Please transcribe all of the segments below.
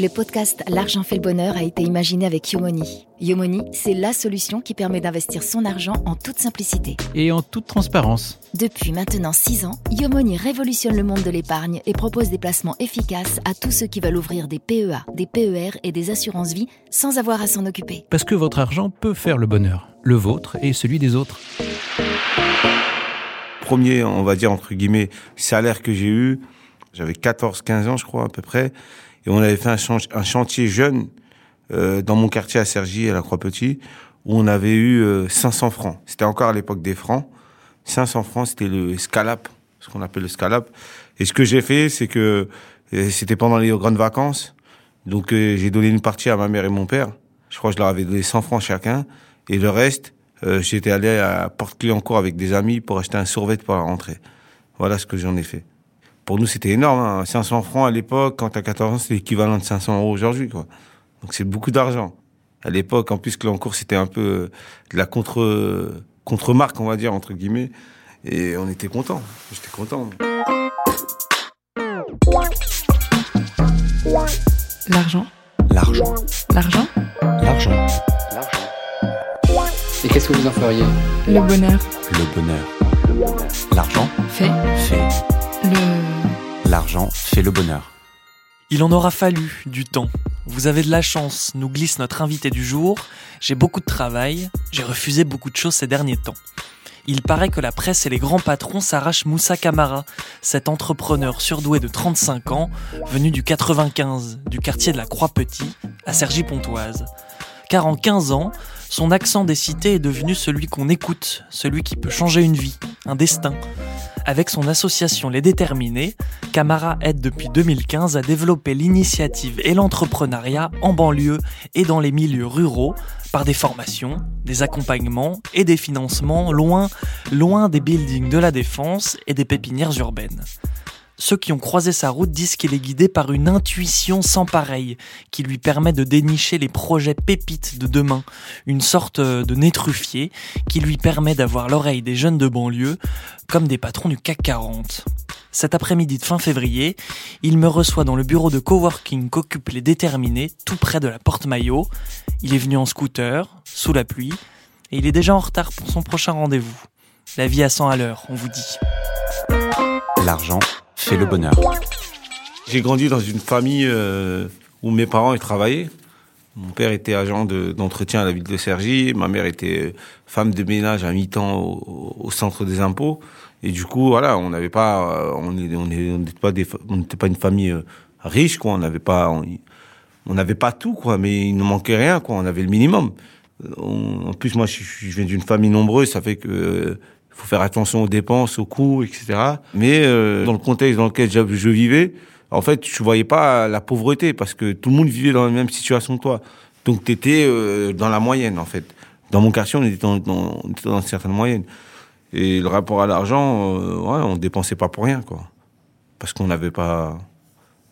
Le podcast L'argent fait le bonheur a été imaginé avec Yomoni. Yomoni, c'est la solution qui permet d'investir son argent en toute simplicité. Et en toute transparence. Depuis maintenant 6 ans, Yomoni révolutionne le monde de l'épargne et propose des placements efficaces à tous ceux qui veulent ouvrir des PEA, des PER et des assurances vie sans avoir à s'en occuper. Parce que votre argent peut faire le bonheur, le vôtre et celui des autres. Premier, on va dire entre guillemets, salaire que j'ai eu, j'avais 14-15 ans je crois à peu près, et on avait fait un, chantier jeune euh, dans mon quartier à Cergy, à la Croix-Petit, où on avait eu 500 euh, francs. C'était encore à l'époque des francs. 500 francs, c'était le scalap, ce qu'on appelle le scalap. Et ce que j'ai fait, c'est que euh, c'était pendant les grandes vacances. Donc j'ai donné une partie à ma mère et mon père. Je crois que je leur avais donné 100 francs chacun. Et le reste, j'étais allé à Porte-Clé-en-Cour avec des amis pour acheter un survêt pour la rentrée. Voilà ce que j'en ai fait pour nous, c'était énorme. 500 hein. francs à l'époque, quand t'as 14 ans, c'est l'équivalent de 500 euros aujourd'hui, quoi. Donc c'est beaucoup d'argent. À l'époque, en plus, que cours, c'était un peu euh, de la contre, contre-marque, on va dire, entre guillemets. Et on était contents. J'étais content. L'argent. L'argent. L'argent. L'argent. Et qu'est-ce que vous en feriez? Le bonheur. Le bonheur. L'argent. Fait. Fait. Le l'argent fait le bonheur. Il en aura fallu du temps. Vous avez de la chance, nous glisse notre invité du jour. J'ai beaucoup de travail, j'ai refusé beaucoup de choses ces derniers temps. Il paraît que la presse et les grands patrons s'arrachent Moussa Camara, cet entrepreneur surdoué de 35 ans, venu du 95, du quartier de la Croix-Petit, à Cergy-Pontoise. Car en 15 ans, son accent des cités est devenu celui qu'on écoute, celui qui peut changer une vie, un destin. Avec son association Les Déterminés, Camara aide depuis 2015 à développer l'initiative et l'entrepreneuriat en banlieue et dans les milieux ruraux par des formations, des accompagnements et des financements loin, loin des buildings de la défense et des pépinières urbaines. Ceux qui ont croisé sa route disent qu'il est guidé par une intuition sans pareille, qui lui permet de dénicher les projets pépites de demain, une sorte de nez truffier, qui lui permet d'avoir l'oreille des jeunes de banlieue, comme des patrons du CAC 40. Cet après-midi de fin février, il me reçoit dans le bureau de coworking qu'occupent les déterminés, tout près de la porte Maillot. Il est venu en scooter, sous la pluie, et il est déjà en retard pour son prochain rendez-vous. La vie à 100 à l'heure, on vous dit. L'argent fait le bonheur. J'ai grandi dans une famille euh, où mes parents y travaillaient. Mon père était agent d'entretien à la ville de Cergy, ma mère était femme de ménage à mi-temps au, centre des impôts. Et du coup, voilà, on n'avait pas, euh, on n'était pas une famille euh, riche, quoi. On n'avait pas, on n'avait pas tout, quoi. Mais il ne manquait rien, quoi. On avait le minimum. en plus, moi, je, je viens d'une famille nombreuse, ça fait que faut faire attention aux dépenses, aux coûts, etc. Mais euh, dans le contexte dans lequel je, vivais, en fait, je voyais pas la pauvreté parce que tout le monde vivait dans la même situation que toi. Donc, tu étais euh, dans la moyenne, en fait. Dans mon quartier, on était dans, dans, dans une certaine moyenne. Et le rapport à l'argent, euh, ouais, on dépensait pas pour rien, quoi. Parce qu'on n'avait pas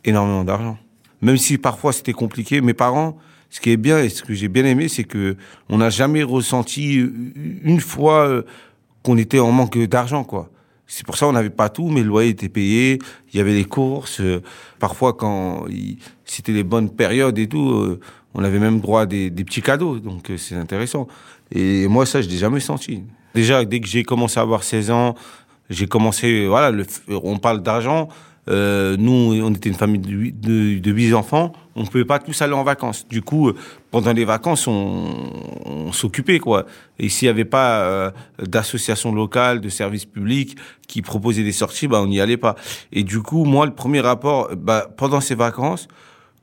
énormément d'argent. Même si parfois c'était compliqué, mes parents, ce qui est bien et ce que j'ai bien aimé, c'est que on n'a jamais ressenti une fois qu'on était en manque d'argent, quoi. C'est pour ça qu'on n'avait pas tout, mais le loyer était payé, il y avait les courses. Euh, parfois, quand c'était les bonnes périodes et tout, euh, on avait même droit à des, petits cadeaux, donc euh, c'est intéressant. Et moi, ça, je l'ai jamais senti. Déjà, dès que j'ai commencé à avoir 16 ans, j'ai commencé, voilà, le, on parle d'argent, nous, on était une famille de huit enfants. On ne pouvait pas tous aller en vacances. Du coup, pendant les vacances, on, s'occupait quoi. Et s'il n'y avait pas euh, d'association locale, de services publics qui proposaient des sorties, bah on n'y allait pas. Et du coup, moi, le premier rapport, bah, pendant ces vacances,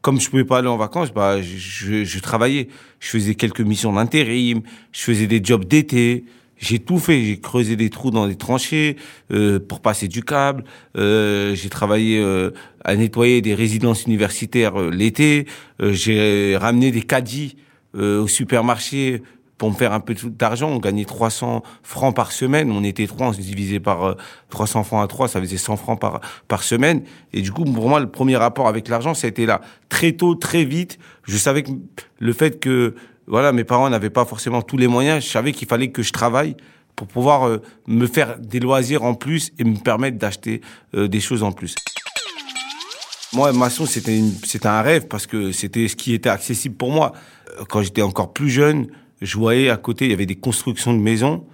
comme je pouvais pas aller en vacances, bah je, je travaillais. Je faisais quelques missions d'intérim, je faisais des jobs d'été. J'ai tout fait. J'ai creusé des trous dans les tranchées euh, pour passer du câble. Euh, j'ai travaillé euh, à nettoyer des résidences universitaires euh, l'été. Euh, j'ai ramené des caddies au supermarché pour me faire un peu d'argent. On gagnait 300 francs par semaine. On était trois, on se divisait par 300 francs à trois, ça faisait 100 francs par par semaine. Et du coup, pour moi, le premier rapport avec l'argent, ça a été là. Très tôt, très vite, je savais que le fait que voilà, mes parents n'avaient pas forcément tous les moyens. Je savais qu'il fallait que je travaille pour pouvoir euh, me faire des loisirs en plus et me permettre d'acheter euh, des choses en plus. Moi, maçon, c'était c'était un rêve parce que c'était ce qui était accessible pour moi. Euh, Quand j'étais encore plus jeune, je voyais à côté, il y avait des constructions de maisons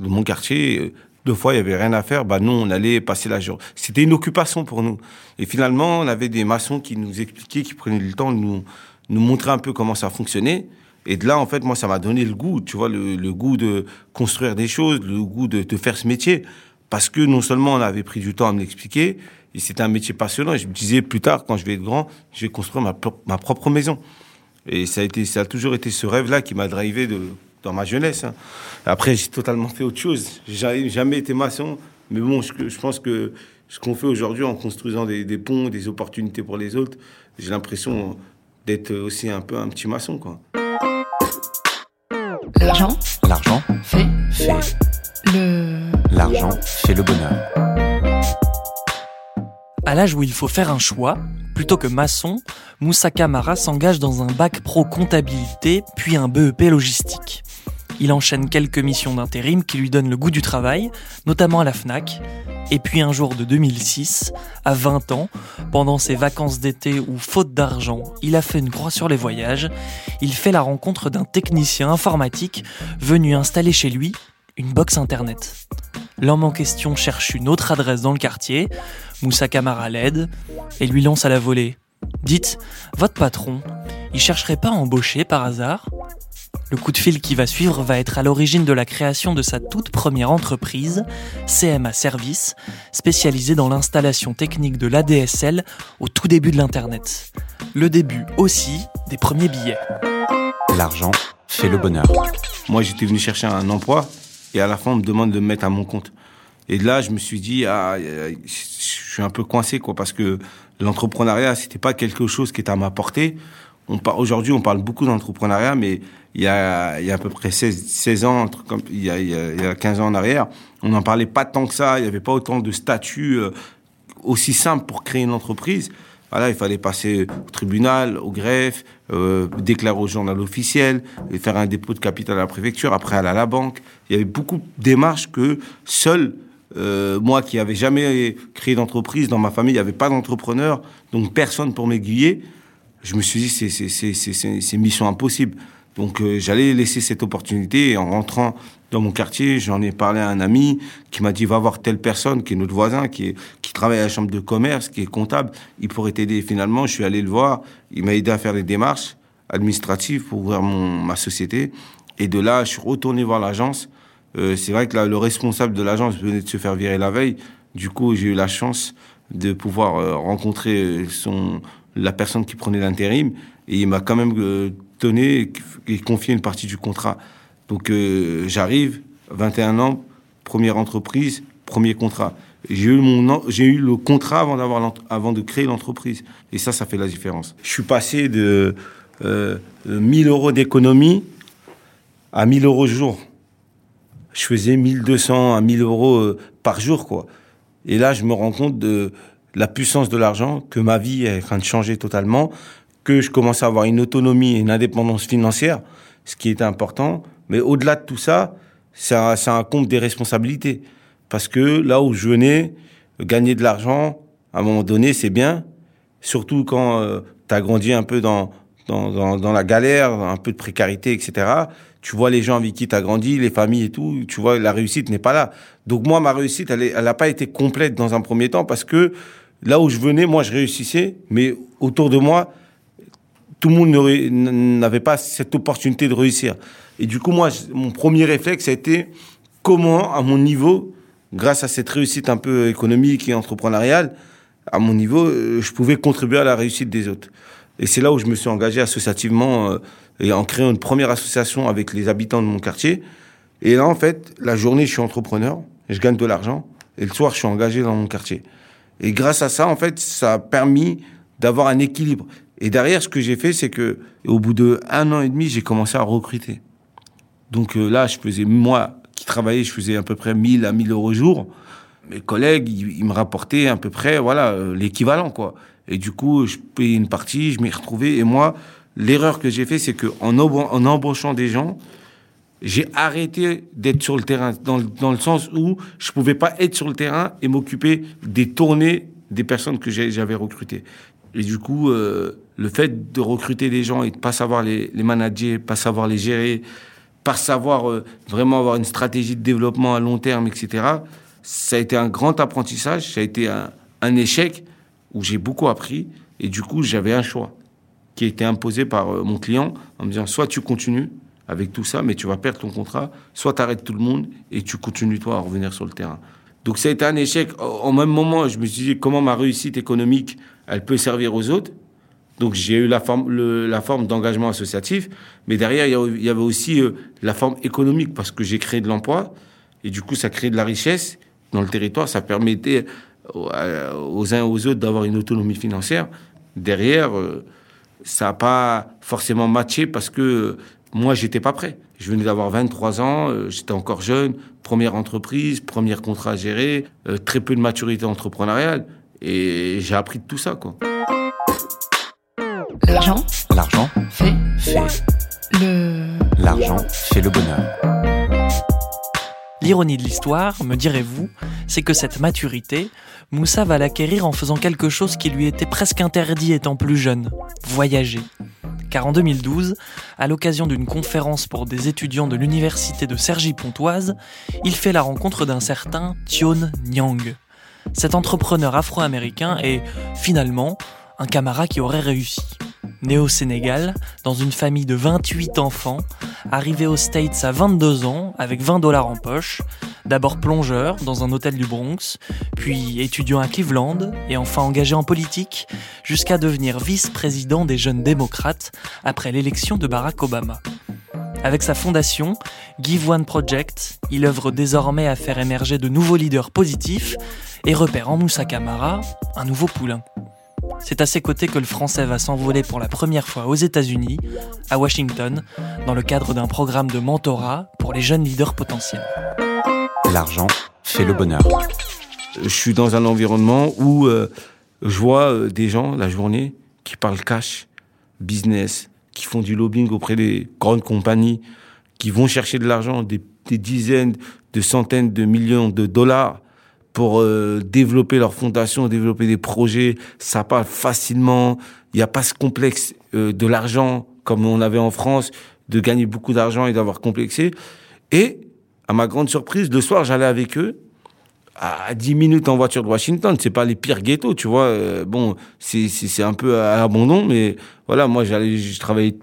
de mon quartier. Deux fois, il y avait rien à faire. Bah, nous, on allait passer la journée. C'était une occupation pour nous. Et finalement, on avait des maçons qui nous expliquaient, qui prenaient le temps de nous, nous montrer un peu comment ça fonctionnait. Et de là, en fait, moi, ça m'a donné le goût, tu vois, le, goût de construire des choses, le goût de, de faire ce métier. Parce que non seulement on avait pris du temps à me l'expliquer, et c'était un métier passionnant. Et je me disais, plus tard, quand je vais être grand, je vais construire ma, pro- ma propre maison. Et ça a, toujours été ce rêve-là qui m'a drivé dans ma jeunesse. hein. Après, j'ai totalement fait autre chose. J'ai jamais- été maçon. Mais bon, je, je pense que ce qu'on fait aujourd'hui en construisant des, des ponts, des opportunités pour les autres, j'ai l'impression d'être aussi un peu un petit maçon, quoi. L'argent L'argent fait fait. le. L'argent fait le bonheur. À l'âge où il faut faire un choix, plutôt que maçon, Moussa Kamara s'engage dans un bac pro comptabilité, puis un BEP logistique. Il enchaîne quelques missions d'intérim qui lui donnent le goût du travail, notamment à la FNAC. Et puis un jour de 2006, à 20 ans, pendant ses vacances d'été où, faute d'argent, il a fait une croix sur les voyages, il fait la rencontre d'un technicien informatique venu installer chez lui une box internet. L'homme en question cherche une autre adresse dans le quartier, Moussa Kamara l'aide et lui lance à la volée. Dites, votre patron, il chercherait pas à embaucher par hasard Le coup de fil qui va suivre va être à l'origine de la création de sa toute première entreprise, CMA Service, spécialisée dans l'installation technique de l'ADSL au tout début de l'Internet. Le début aussi des premiers billets. L'argent fait le bonheur. Moi, j'étais venu chercher un emploi et à la fin, on me demande de me mettre à mon compte. Et là, je me suis dit, ah, euh, je suis un peu coincé, quoi, parce que l'entrepreneuriat, c'était pas quelque chose qui était à ma portée. Aujourd'hui, on parle beaucoup d'entrepreneuriat, mais il y a, à peu près 16, 16 ans, il, y a, il, y a, il y a 15 ans en arrière, on n'en parlait pas tant que ça. Il n'y avait pas autant de statuts euh, aussi simples pour créer une entreprise. Voilà, il fallait passer au tribunal, au greffe, euh, déclarer au journal officiel, faire un dépôt de capital à la préfecture, après aller à la banque. Il y avait beaucoup de démarches que seul, euh, moi qui n'avais jamais créé d'entreprise, dans ma famille, il n'y avait pas d'entrepreneur, donc personne pour m'aiguiller. Je me suis dit, c'est, mission impossible. Donc euh, j'allais laisser cette opportunité en rentrant dans mon quartier, j'en ai parlé à un ami qui m'a dit va voir telle personne qui est notre voisin, qui, est, qui travaille à la chambre de commerce, qui est comptable, il pourrait t'aider. Finalement, je suis allé le voir, il m'a aidé à faire les démarches administratives pour ouvrir mon, ma société. Et de là, je suis retourné voir l'agence. Euh, c'est vrai que là, le responsable de l'agence venait de se faire virer la veille. Du coup, j'ai eu la chance de pouvoir euh, rencontrer son, la personne qui prenait l'intérim. Et il m'a quand même euh, donné et confié une partie du contrat. Donc euh, j'arrive, 21 ans, première entreprise, premier contrat. J'ai eu, mon, j'ai eu le contrat avant, d'avoir avant de créer l'entreprise. Et ça, ça fait la différence. Je suis passé de euh, 1000 euros d'économie à 1000 euros jour. Je faisais 1200 à 1000 euros euh, par jour, quoi. Et là, je me rends compte de la puissance de l'argent, que ma vie est en train de changer totalement, que je commence à avoir une autonomie et une indépendance financière, ce qui était important. Mais au-delà de tout ça, ça, ça incombe des responsabilités. Parce que là où je venais, gagner de l'argent, à un moment donné, c'est bien. Surtout quand tu as grandi un peu dans, dans, dans, dans la galère, un peu de précarité, etc. Tu vois les gens avec qui tu as grandi, les familles et tout, tu vois, la réussite n'est pas là. Donc moi, ma réussite, elle n'a pas été complète dans un premier temps parce que là où je venais, moi, je réussissais, mais autour de moi, tout le monde n'avait pas cette opportunité de réussir. Et du coup, moi, mon premier réflexe a été comment, à mon niveau, grâce à cette réussite un peu économique et entrepreneuriale, à mon niveau, euh, je pouvais contribuer à la réussite des autres. Et c'est là où je me suis engagé associativement euh, et en créant une première association avec les habitants de mon quartier. Et là, en fait, la journée, je suis entrepreneur, je gagne de l'argent, et le soir, je suis engagé dans mon quartier. Et grâce à ça, en fait, ça a permis d'avoir un équilibre. Et derrière, ce que j'ai fait, c'est que au bout de un an et demi, j'ai commencé à recruter. Donc euh, là, je faisais, moi qui travaillais, je faisais à peu près 1000 à 1000 euros jour. Mes collègues, ils, me rapportaient à peu près, voilà, euh, l'équivalent, quoi. Et du coup, je payais une partie, je m'y retrouvais. Et moi, l'erreur que j'ai fait, c'est qu'en en embauchant des gens, j'ai arrêté d'être sur le terrain, dans, dans le sens où je pouvais pas être sur le terrain et m'occuper des tournées des personnes que j'avais recrutées. Et du coup, euh, le fait de recruter des gens et de pas savoir les, les manager, pas savoir les gérer, pas savoir euh, vraiment avoir une stratégie de développement à long terme, etc., ça a été un grand apprentissage, ça a été un, un échec où j'ai beaucoup appris. Et du coup, j'avais un choix qui a été imposé par euh, mon client en me disant soit tu continues avec tout ça, mais tu vas perdre ton contrat, soit tu arrêtes tout le monde et tu continues toi à revenir sur le terrain. Donc ça a été un échec. Au même moment, je me suis dit comment ma réussite économique, elle peut servir aux autres? Donc j'ai eu la forme, la forme d'engagement associatif, mais derrière il y avait aussi euh, la forme économique parce que j'ai créé de l'emploi et du coup ça crée de la richesse dans le territoire, ça permettait aux, à- aux uns et aux autres d'avoir une autonomie financière. Derrière, euh, ça n'a pas forcément matché parce que euh, moi j'étais pas prêt. Je venais d'avoir 23 ans, euh, j'étais encore jeune, première entreprise, premier contrat à gérer, euh, très peu de maturité entrepreneuriale et j'ai appris de tout ça quoi. L'argent L'argent fait fait. le. L'argent fait le bonheur. L'ironie de l'histoire, me direz-vous, c'est que cette maturité, Moussa va l'acquérir en faisant quelque chose qui lui était presque interdit étant plus jeune, voyager. Car en 2012, à l'occasion d'une conférence pour des étudiants de l'université de Cergy-Pontoise, il fait la rencontre d'un certain Tion Nyang. Cet entrepreneur afro-américain est, finalement, un camarade qui aurait réussi. Né au Sénégal, dans une famille de 28 enfants, arrivé aux States à 22 ans, avec 20 dollars en poche, d'abord plongeur dans un hôtel du Bronx, puis étudiant à Cleveland, et enfin engagé en politique, jusqu'à devenir vice-président des jeunes démocrates après l'élection de Barack Obama. Avec sa fondation, Give One Project, il œuvre désormais à faire émerger de nouveaux leaders positifs et repère en Moussa Camara un nouveau poulain. C'est à ses côtés que le français va s'envoler pour la première fois aux États-Unis, à Washington, dans le cadre d'un programme de mentorat pour les jeunes leaders potentiels. L'argent fait le bonheur. je suis dans un environnement où euh, je vois euh, des gens la journée qui parlent cash, business, qui font du lobbying auprès des grandes compagnies, qui vont chercher de l'argent, des, des dizaines, de centaines de millions de dollars pour euh, développer leur fondation, développer des projets. Ça parle facilement. Il n'y a pas ce complexe euh, de l'argent comme on avait en France, de gagner beaucoup d'argent et d'avoir complexé. Et, à ma grande surprise, le soir, j'allais avec eux à 10 minutes en voiture de Washington, c'est pas les pires ghettos, tu vois. Euh, bon, c'est un peu à l'abandon, mais voilà, moi j'allais, je travaillais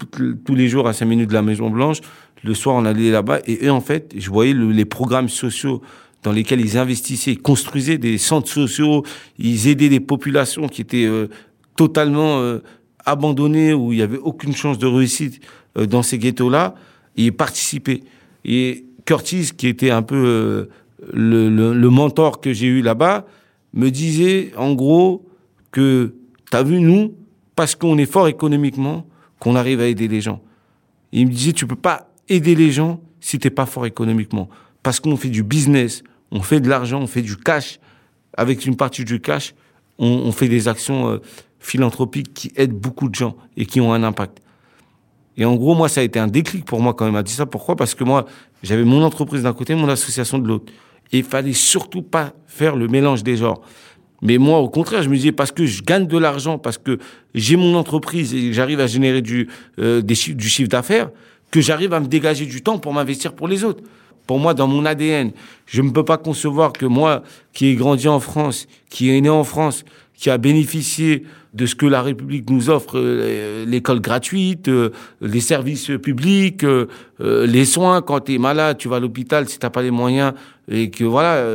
tous les jours à 5 minutes de la Maison Blanche. Le soir, on allait là-bas et en fait, je voyais le- les programmes sociaux dans lesquels ils investissaient, ils construisaient des centres sociaux, ils aidaient des populations qui étaient euh, totalement euh, abandonnées, où il y avait aucune chance de réussite euh, dans ces ghettos-là, et ils participaient. Et Curtis, qui était un peu le mentor que j'ai eu là-bas, me disait en gros que t'as vu nous, parce qu'on est fort économiquement, qu'on arrive à aider les gens. Il me disait tu peux pas aider les gens si t'es pas fort économiquement, parce qu'on fait du business, on fait de l'argent, on fait du cash. Avec une partie du cash, on, fait des actions euh, philanthropiques qui aident beaucoup de gens et qui ont un impact. Et en gros, moi, ça a été un déclic pour moi quand il m'a dit ça. Pourquoi? Parce que moi, j'avais mon entreprise d'un côté, mon association de l'autre. Et il fallait surtout pas faire le mélange des genres. Mais moi, au contraire, je me disais, parce que je gagne de l'argent, parce que j'ai mon entreprise et j'arrive à générer du, euh, chiffre d'affaires, que j'arrive à me dégager du temps pour m'investir pour les autres. Pour moi, dans mon ADN, je ne peux pas concevoir que moi, qui ai grandi en France, qui est né en France, qui a bénéficié de ce que la République nous offre, euh, l'école gratuite, euh, les services publics, euh, les soins quand tu es malade, tu vas à l'hôpital si t'as pas les moyens et que voilà,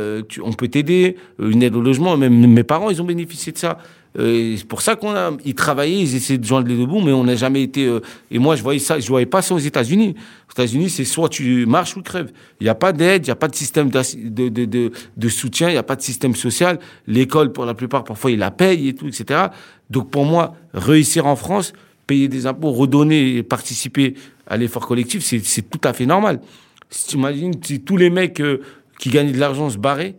on peut t'aider, une aide au logement. Même mes parents, ils ont bénéficié de ça. Euh, c'est pour ça qu'on a, ils travaillaient, ils essayaient de joindre les deux bouts, mais on n'a jamais été. euh, et moi, je voyais ça, je voyais pas ça aux États-Unis. Aux États-Unis, c'est soit tu marches ou tu crèves. Il n'y a pas d'aide, il n'y a pas de système de, de, de, de soutien, il n'y a pas de système social. L'école, pour la plupart, parfois, ils la payent et tout, etc. Donc pour moi, réussir en France, payer des impôts, redonner et participer à l'effort collectif, c'est c'est tout à fait normal. Si tu imagines, si tous les mecs euh, qui gagnaient de l'argent se barraient,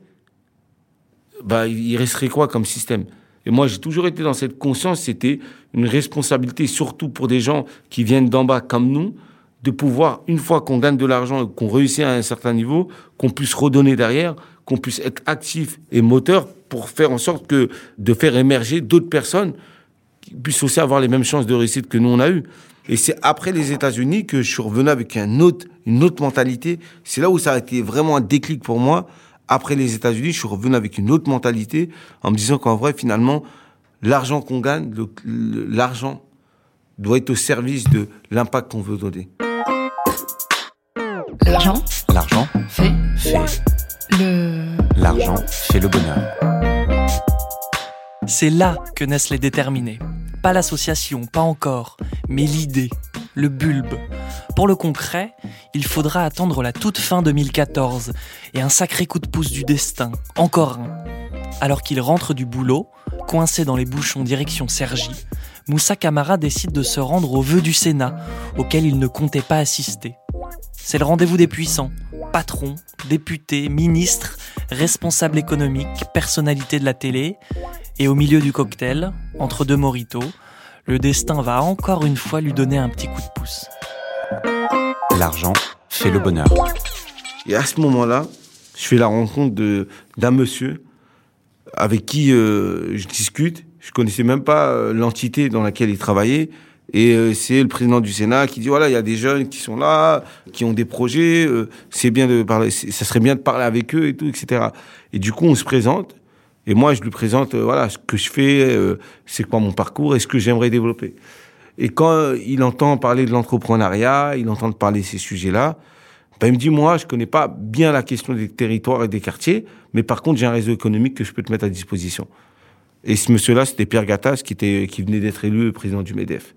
bah, il resterait quoi comme système? Et moi, j'ai toujours été dans cette conscience, c'était une responsabilité, surtout pour des gens qui viennent d'en bas comme nous, de pouvoir, une fois qu'on gagne de l'argent et qu'on réussit à un certain niveau, qu'on puisse redonner derrière, qu'on puisse être actif et moteur pour faire en sorte que de faire émerger d'autres personnes qui puissent aussi avoir les mêmes chances de réussite que nous on a eu. Et c'est après les États-Unis que je suis revenu avec un autre, une autre mentalité. C'est là où ça a été vraiment un déclic pour moi. Après les États-Unis, je suis revenu avec une autre mentalité en me disant qu'en vrai, finalement, l'argent qu'on gagne, l'argent doit être au service de l'impact qu'on veut donner. L'argent L'argent fait fait. le. L'argent fait le bonheur. C'est là que naissent les déterminés. Pas l'association, pas encore, mais l'idée, le bulbe. Pour le concret, il faudra attendre la toute fin 2014 et un sacré coup de pouce du destin, encore un. Alors qu'il rentre du boulot, coincé dans les bouchons direction Sergi, Moussa Camara décide de se rendre au vœu du Sénat, auquel il ne comptait pas assister. C'est le rendez-vous des puissants, patrons, députés, ministres, responsables économiques, personnalités de la télé, et au milieu du cocktail, entre deux mojitos, le destin va encore une fois lui donner un petit coup de pouce. L'argent fait le bonheur. Et à ce moment-là, je fais la rencontre d'un monsieur avec qui euh, je discute. Je connaissais même pas euh, l'entité dans laquelle il travaillait. Et euh, c'est le président du Sénat qui dit voilà, il y a des jeunes qui sont là, qui ont des projets. c'est bien de parler, ça serait bien de parler avec eux et tout, etc. Et du coup, on se présente. Et moi, je lui présente voilà ce que je fais, c'est quoi mon parcours et ce que j'aimerais développer. Et quand il entend parler de l'entrepreneuriat, il entend parler de ces sujets-là, ben, il me dit, moi, je connais pas bien la question des territoires et des quartiers, mais par contre, j'ai un réseau économique que je peux te mettre à disposition. Et ce monsieur-là, c'était Pierre Gattaz, qui, était, qui venait d'être élu président du MEDEF.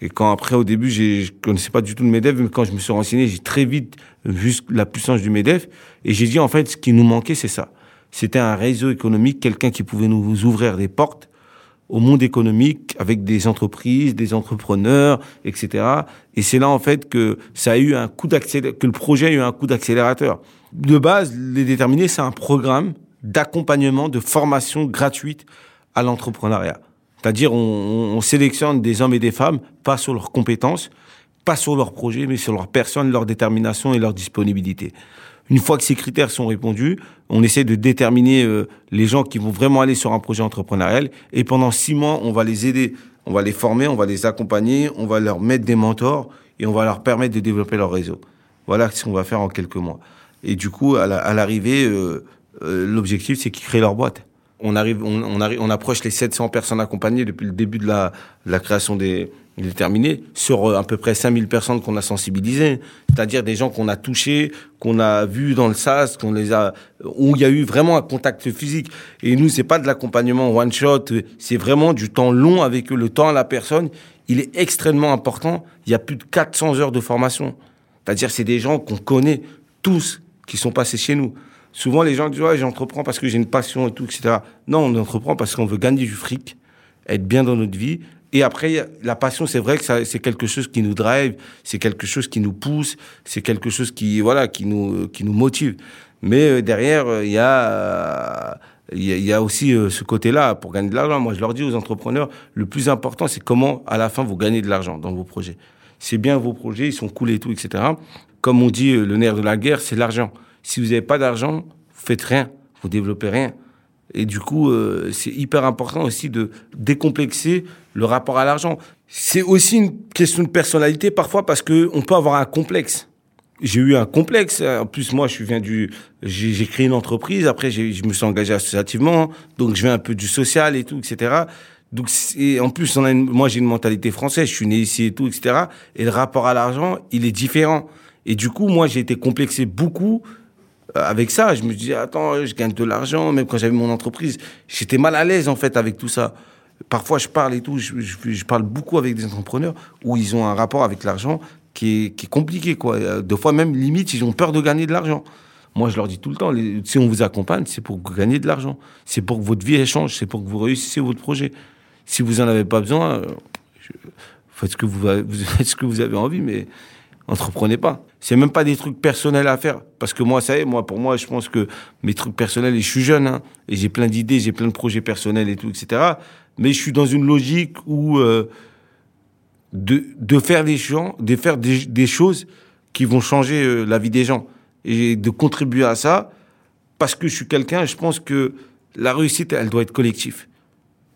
Et quand après, au début, je connaissais pas du tout le MEDEF, mais quand je me suis renseigné, j'ai très vite vu la puissance du MEDEF. Et j'ai dit, en fait, ce qui nous manquait, c'est ça. C'était un réseau économique, quelqu'un qui pouvait nous ouvrir des portes au monde économique avec des entreprises, des entrepreneurs, etc. Et c'est là en fait que ça a eu un coup que le projet a eu un coup d'accélérateur. De base, les déterminés, c'est un programme d'accompagnement, de formation gratuite à l'entrepreneuriat. C'est-à-dire, on- on sélectionne des hommes et des femmes, pas sur leurs compétences, pas sur leurs projets, mais sur leur personne, leur détermination et leur disponibilité. Une fois que ces critères sont répondus, on essaie de déterminer euh, les gens qui vont vraiment aller sur un projet entrepreneurial. Et pendant six mois, on va les aider, on va les former, on va les accompagner, on va leur mettre des mentors et on va leur permettre de développer leur réseau. Voilà ce qu'on va faire en quelques mois. Et du coup, à la- à l'arrivée, euh, euh, l'objectif, c'est qu'ils créent leur boîte. On arrive, on arrive, on approche les 700 personnes accompagnées depuis le début de la, de la création des, des terminés sur euh, à peu près 5000 personnes qu'on a sensibilisées. C'est-à-dire des gens qu'on a touchés, qu'on a vus dans le SAS, qu'on les a, où il y a eu vraiment un contact physique. Et nous, c'est pas de l'accompagnement one shot, c'est vraiment du temps long avec eux. Le temps à la personne, il est extrêmement important. Il y a plus de 400 heures de formation. C'est-à-dire, c'est des gens qu'on connaît tous qui sont passés chez nous. Souvent, les gens disent, ouais, j'entreprends parce que j'ai une passion et tout, etc. Non, on entreprend parce qu'on veut gagner du fric, être bien dans notre vie. Et après, la passion, c'est vrai que c'est quelque chose qui nous drive, c'est quelque chose qui nous pousse, c'est quelque chose qui, voilà, qui nous, qui nous motive. Mais euh, derrière, euh, il y a, euh, il y a, il y a aussi ce côté-là pour gagner de l'argent. Moi, je leur dis aux entrepreneurs, le plus important, c'est comment, à la fin, vous gagnez de l'argent dans vos projets. C'est bien vos projets, ils sont cool et tout, etc. Comme on dit, le nerf de la guerre, c'est l'argent. Si vous n'avez pas d'argent, vous faites rien, vous développez rien. Et du coup, euh, c'est hyper important aussi de décomplexer le rapport à l'argent. C'est aussi une question de personnalité parfois parce que on peut avoir un complexe. J'ai eu un complexe. En plus, moi, je viens du, j'ai créé une entreprise. Après, je me suis engagé associativement. Donc, je viens un peu du social et tout, etc. Donc, en plus, moi, j'ai une mentalité française. Je suis né ici et tout, etc. Et le rapport à l'argent, il est différent. Et du coup, moi, j'ai été complexé beaucoup avec ça. Je me dis, attends, je gagne de l'argent. Même quand j'avais mon entreprise, j'étais mal à l'aise, en fait, avec tout ça. Parfois, je parle et tout, je, parle beaucoup avec des entrepreneurs où ils ont un rapport avec l'argent qui est, compliqué, quoi. Euh, Des fois, même, limite, ils ont peur de gagner de l'argent. Moi, je leur dis tout le temps, si on vous accompagne, c'est pour gagnez de l'argent. C'est pour que votre vie elle change, c'est pour que vous réussissiez votre projet. Si vous en avez pas besoin, euh, faites ce que vous, vous faites ce que vous avez envie, mais entreprenez pas. C'est même pas des trucs personnels à faire. Parce que moi, ça y est, moi, pour moi, je pense que mes trucs personnels, et je suis jeune, hein, et j'ai plein d'idées, j'ai plein de projets personnels et tout, etc. Mais je suis dans une logique où, euh, de, de faire des gens, de faire des, choses qui vont changer euh, la vie des gens. Et de contribuer à ça, parce que je suis quelqu'un, je pense que la réussite, elle doit être collective.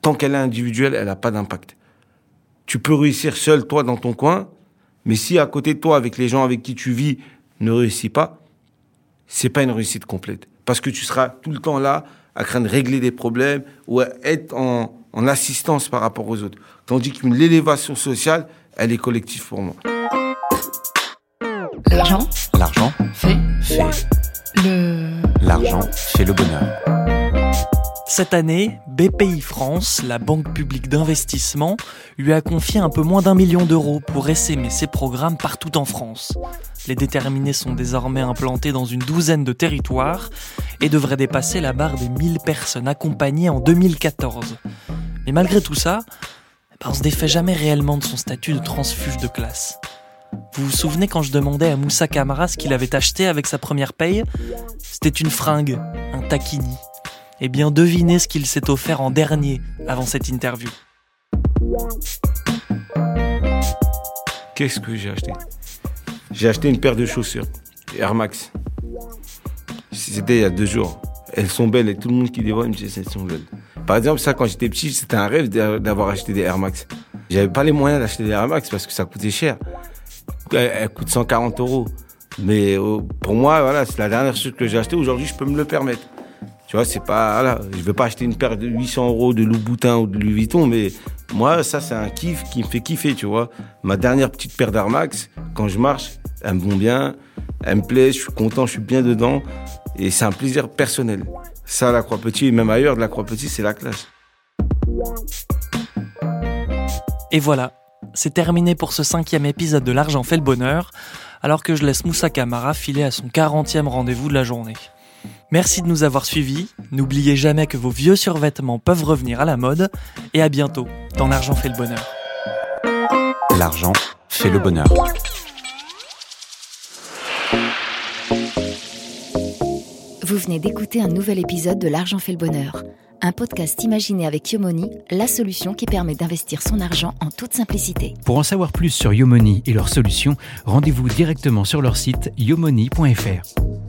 Tant qu'elle est individuelle, elle n'a pas d'impact. Tu peux réussir seul, toi, dans ton coin, mais si à côté de toi, avec les gens avec qui tu vis, ne réussit pas, c'est pas une réussite complète. Parce que tu seras tout le temps là, à craindre de régler des problèmes ou à être en, en assistance par rapport aux autres. Tandis qu'une l'élévation sociale, elle est collective pour moi. L'argent L'argent fait fait. le. L'argent fait le bonheur. Cette année, BPI France, la banque publique d'investissement, lui a confié un peu moins d'un million d'euros pour essaimer ses programmes partout en France. Les déterminés sont désormais implantés dans une douzaine de territoires et devraient dépasser la barre des 1000 personnes accompagnées en 2014. Mais malgré tout ça, eh ben, on se défait jamais réellement de son statut de transfuge de classe. Vous vous souvenez quand je demandais à Moussa Camara ce qu'il avait acheté avec sa première paye? C'était une fringue, un taquini. Eh bien, devinez ce qu'il s'est offert en dernier avant cette interview. Qu'est-ce que j'ai acheté? J'ai acheté une paire de chaussures, Air Max. C'était il y a deux jours. Elles sont belles et tout le monde qui les voit me dit elles sont belles. Par exemple, ça, quand j'étais petit, c'était un rêve d'a- d'avoir acheté des Air Max. J'avais pas les moyens d'acheter des Air Max parce que ça coûtait cher. Elles, coûtent 140 euros. Mais euh, pour moi, voilà, c'est la dernière chose que j'ai acheté. Aujourd'hui, je peux me le permettre. Tu vois, c'est pas, je vais pas acheter une paire de 800 euros de Louboutin ou de Louis Vuitton, mais moi, ça, c'est un kiff qui me fait kiffer, tu vois. Ma dernière petite paire d'Air Max, quand je marche, elles me vont bien, elles me plaisent, je suis content, je suis bien dedans, et c'est un plaisir personnel. Ça, la Croix-Petit, et même ailleurs de la Croix-Petit, c'est la classe. Et voilà, c'est terminé pour ce cinquième épisode de L'argent fait le bonheur, alors que je laisse Moussa Camara filer à son 40e rendez-vous de la journée. Merci de nous avoir suivis, n'oubliez jamais que vos vieux survêtements peuvent revenir à la mode, et à bientôt dans L'argent fait le bonheur. L'argent fait le bonheur. Vous venez d'écouter un nouvel épisode de L'argent fait le bonheur, un podcast imaginé avec Yomoni, la solution qui permet d'investir son argent en toute simplicité. Pour en savoir plus sur Yomoni et leurs solutions, rendez-vous directement sur leur site yomoni.fr.